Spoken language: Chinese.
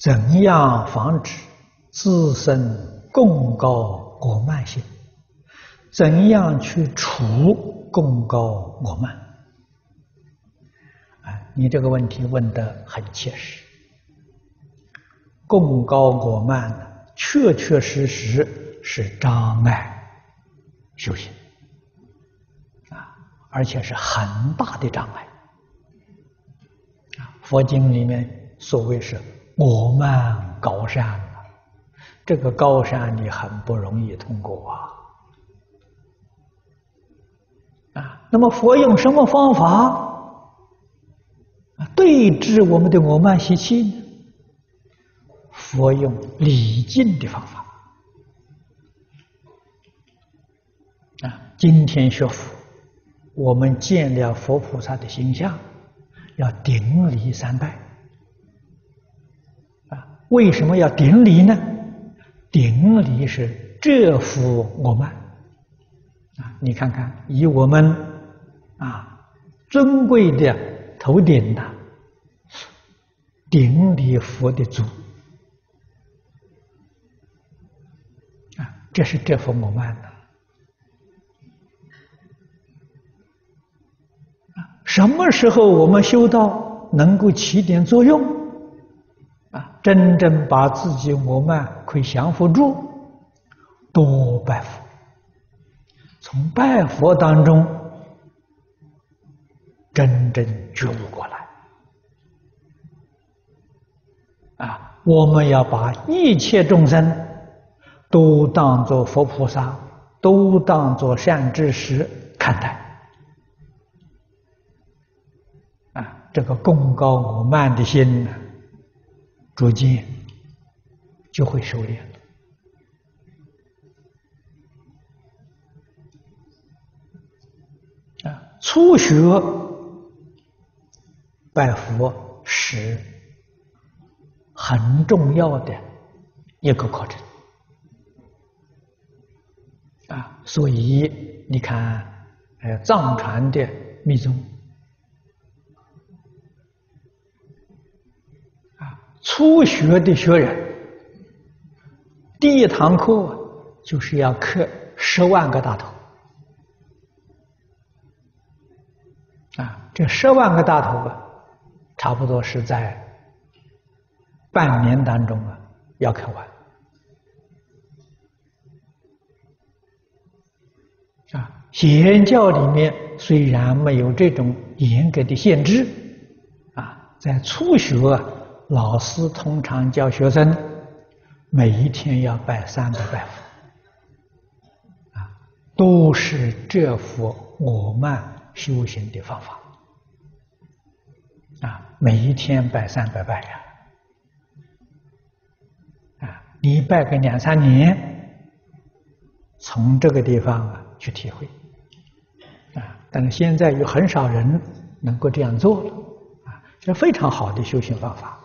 怎样防止自身贡高我慢性？怎样去除贡高我慢？啊，你这个问题问得很切实。贡高我慢呢，确确实实是障碍修行啊，而且是很大的障碍啊。佛经里面所谓是我慢高山，这个高山你很不容易通过啊。啊，那么佛用什么方法对治我们的我慢习气呢？佛用礼敬的方法啊！今天学佛，我们见了佛菩萨的形象，要顶礼三拜！为什么要顶礼呢？顶礼是折伏我慢啊！你看看，以我们啊尊贵的头顶的顶礼佛的足。这是折伏我慢的。什么时候我们修道能够起点作用？真正把自己我慢可以降伏住，多拜佛，从拜佛当中真正觉悟过来。啊，我们要把一切众生。都当作佛菩萨，都当作善知识看待，啊，这个功高我慢的心呢，逐渐就会收敛了。啊，初学拜佛是很重要的一个课程。啊，所以你看，呃，藏传的密宗，初学的学人，第一堂课就是要磕十万个大头，啊，这十万个大头啊，差不多是在半年当中啊，要磕完啊。显教里面虽然没有这种严格的限制，啊，在初学啊，老师通常教学生每一天要拜三百拜佛，啊，都是这幅我慢修行的方法，啊，每一天拜三百拜呀，啊，你拜个两三年，从这个地方啊去体会。啊但是现在有很少人能够这样做了，啊，这非常好的修行方法。